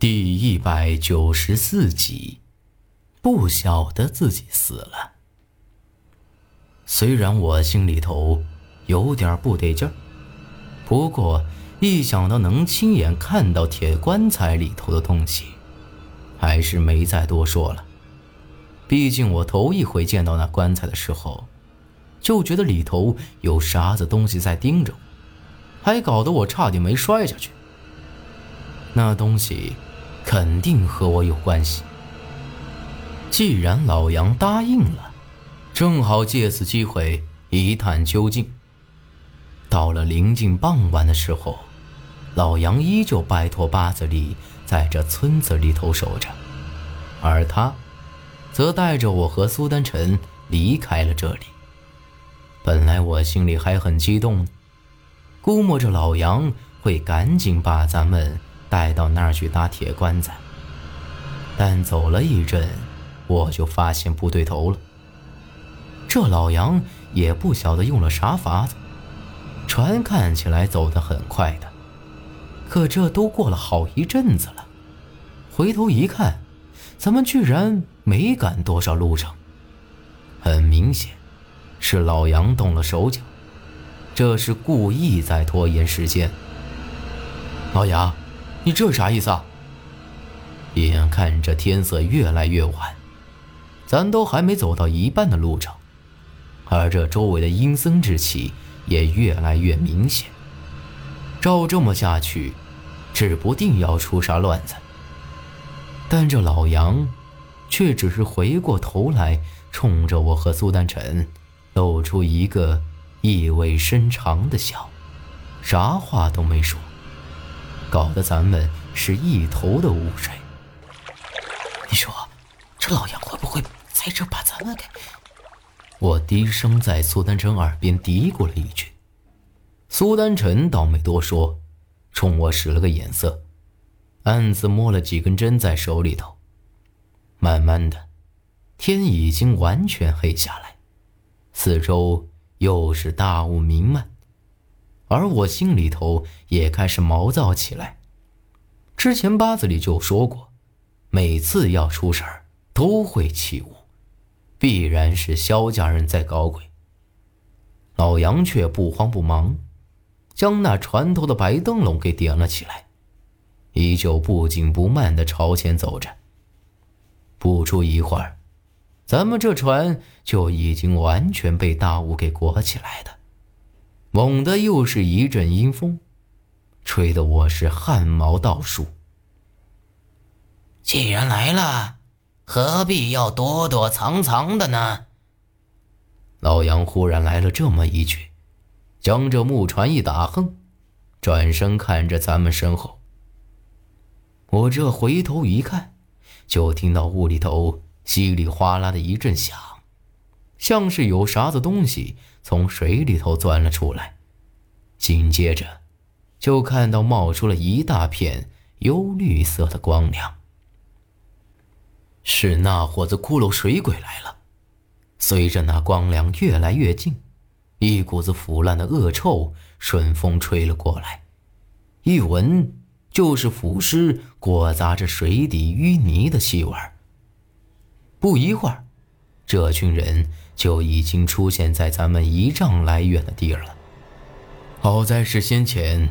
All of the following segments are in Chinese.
第一百九十四集，不晓得自己死了。虽然我心里头有点不得劲儿，不过一想到能亲眼看到铁棺材里头的东西，还是没再多说了。毕竟我头一回见到那棺材的时候，就觉得里头有啥子东西在盯着我，还搞得我差点没摔下去。那东西。肯定和我有关系。既然老杨答应了，正好借此机会一探究竟。到了临近傍晚的时候，老杨依旧拜托八子里在这村子里头守着，而他，则带着我和苏丹臣离开了这里。本来我心里还很激动，估摸着老杨会赶紧把咱们。带到那儿去搭铁棺材，但走了一阵，我就发现不对头了。这老杨也不晓得用了啥法子，船看起来走得很快的，可这都过了好一阵子了，回头一看，咱们居然没赶多少路程。很明显，是老杨动了手脚，这是故意在拖延时间。老杨。你这啥意思啊？眼看着天色越来越晚，咱都还没走到一半的路程，而这周围的阴森之气也越来越明显。照这么下去，指不定要出啥乱子。但这老杨，却只是回过头来，冲着我和苏丹晨，露出一个意味深长的笑，啥话都没说。搞得咱们是一头的雾水。你说，这老杨会不会在这把咱们给……我低声在苏丹臣耳边嘀咕了一句。苏丹臣倒没多说，冲我使了个眼色，暗自摸了几根针在手里头。慢慢的，天已经完全黑下来，四周又是大雾弥漫。而我心里头也开始毛躁起来。之前八字里就说过，每次要出事儿都会起雾，必然是萧家人在搞鬼。老杨却不慌不忙，将那船头的白灯笼给点了起来，依旧不紧不慢地朝前走着。不出一会儿，咱们这船就已经完全被大雾给裹起来的。猛地又是一阵阴风，吹得我是汗毛倒竖。既然来了，何必要躲躲藏藏的呢？老杨忽然来了这么一句，将这木船一打横，转身看着咱们身后。我这回头一看，就听到屋里头稀里哗啦的一阵响。像是有啥子东西从水里头钻了出来，紧接着，就看到冒出了一大片幽绿色的光亮。是那伙子骷髅水鬼来了。随着那光亮越来越近，一股子腐烂的恶臭顺风吹了过来，一闻就是腐尸裹杂着水底淤泥的气味不一会儿，这群人。就已经出现在咱们一丈来远的地儿了。好在是先前，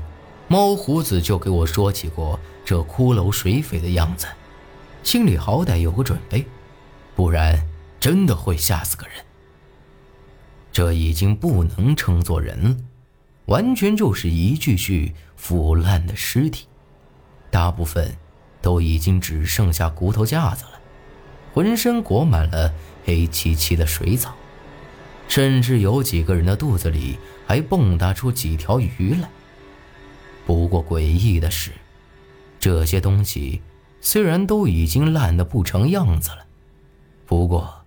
猫胡子就给我说起过这骷髅水匪的样子，心里好歹有个准备，不然真的会吓死个人。这已经不能称作人了，完全就是一具具腐烂的尸体，大部分都已经只剩下骨头架子了。浑身裹满了黑漆漆的水草，甚至有几个人的肚子里还蹦跶出几条鱼来。不过诡异的是，这些东西虽然都已经烂得不成样子了，不过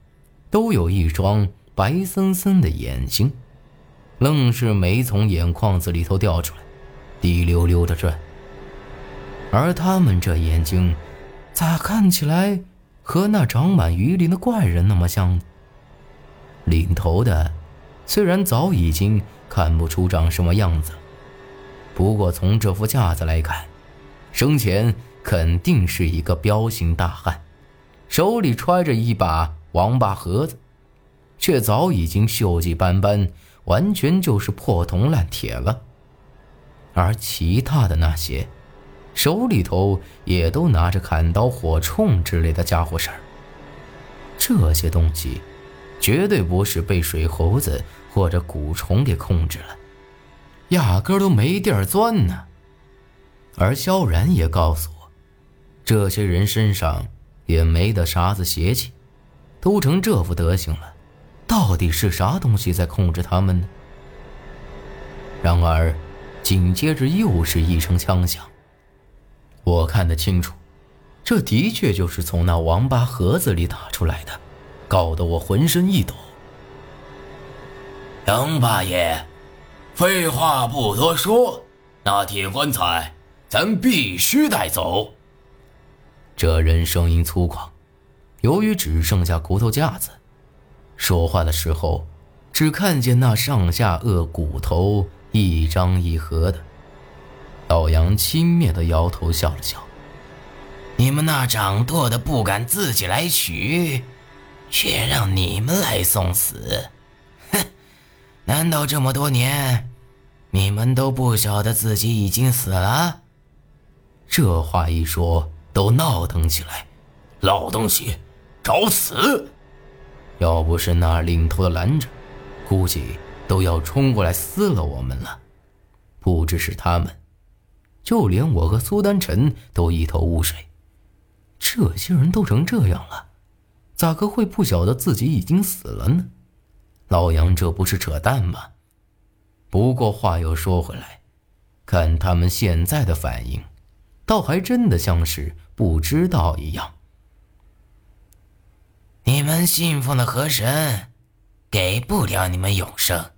都有一双白森森的眼睛，愣是没从眼眶子里头掉出来，滴溜溜的转。而他们这眼睛，咋看起来？和那长满鱼鳞的怪人那么像。领头的，虽然早已经看不出长什么样子，不过从这副架子来看，生前肯定是一个彪形大汉，手里揣着一把王八盒子，却早已经锈迹斑斑，完全就是破铜烂铁了。而其他的那些，手里头也都拿着砍刀、火铳之类的家伙事儿。这些东西，绝对不是被水猴子或者蛊虫给控制了，压根都没地儿钻呢。而萧然也告诉我，这些人身上也没得啥子邪气，都成这副德行了，到底是啥东西在控制他们呢？然而，紧接着又是一声枪响。我看得清楚，这的确就是从那王八盒子里打出来的，搞得我浑身一抖。杨八爷，废话不多说，那铁棺材。咱必须带走。这人声音粗犷，由于只剩下骨头架子，说话的时候只看见那上下颚骨头一张一合的。老杨轻蔑的摇头笑了笑：“你们那掌舵的不敢自己来取，却让你们来送死，哼！难道这么多年，你们都不晓得自己已经死了？”这话一说，都闹腾起来。老东西，找死！要不是那领头的拦着，估计都要冲过来撕了我们了。不只是他们，就连我和苏丹晨都一头雾水。这些人都成这样了，咋个会不晓得自己已经死了呢？老杨这不是扯淡吗？不过话又说回来，看他们现在的反应。倒还真的像是不知道一样。你们信奉的河神，给不了你们永生，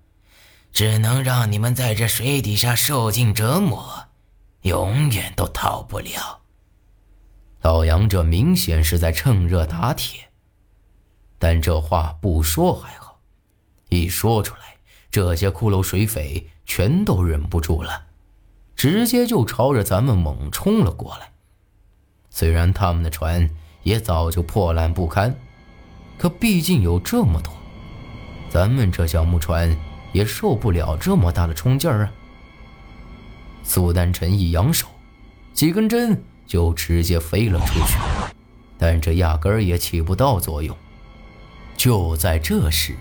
只能让你们在这水底下受尽折磨，永远都逃不了。老杨这明显是在趁热打铁，但这话不说还好，一说出来，这些骷髅水匪全都忍不住了。直接就朝着咱们猛冲了过来。虽然他们的船也早就破烂不堪，可毕竟有这么多，咱们这小木船也受不了这么大的冲劲儿啊！苏丹臣一扬手，几根针就直接飞了出去，但这压根儿也起不到作用。就在这时，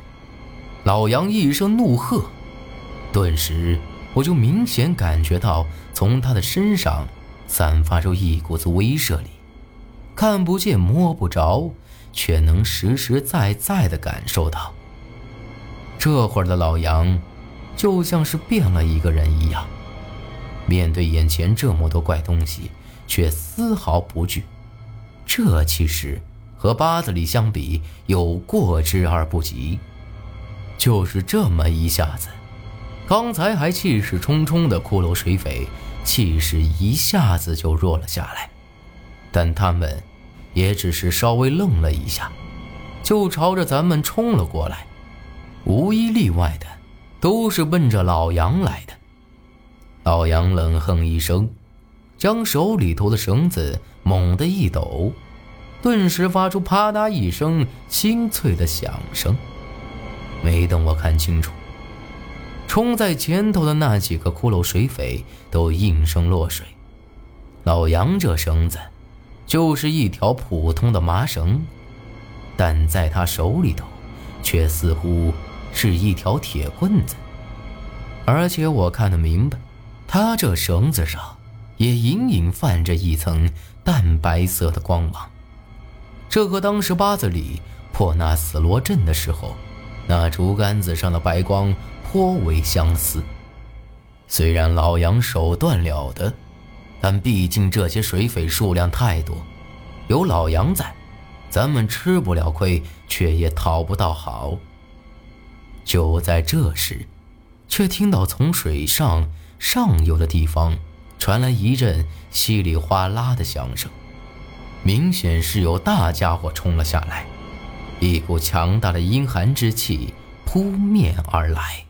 老杨一声怒喝，顿时。我就明显感觉到，从他的身上散发出一股子威慑力，看不见摸不着，却能实实在在的感受到。这会儿的老杨，就像是变了一个人一样，面对眼前这么多怪东西，却丝毫不惧。这其实和八子里相比，有过之而不及。就是这么一下子。刚才还气势冲冲的骷髅水匪，气势一下子就弱了下来。但他们也只是稍微愣了一下，就朝着咱们冲了过来，无一例外的都是奔着老杨来的。老杨冷哼一声，将手里头的绳子猛地一抖，顿时发出啪嗒一声清脆的响声。没等我看清楚。冲在前头的那几个骷髅水匪都应声落水，老杨这绳子就是一条普通的麻绳，但在他手里头却似乎是一条铁棍子，而且我看得明白，他这绳子上也隐隐泛着一层淡白色的光芒，这和当时八子里破那死罗阵的时候那竹竿子上的白光。颇为相似，虽然老杨手段了得，但毕竟这些水匪数量太多，有老杨在，咱们吃不了亏，却也讨不到好。就在这时，却听到从水上上游的地方传来一阵稀里哗啦的响声，明显是有大家伙冲了下来，一股强大的阴寒之气扑面而来。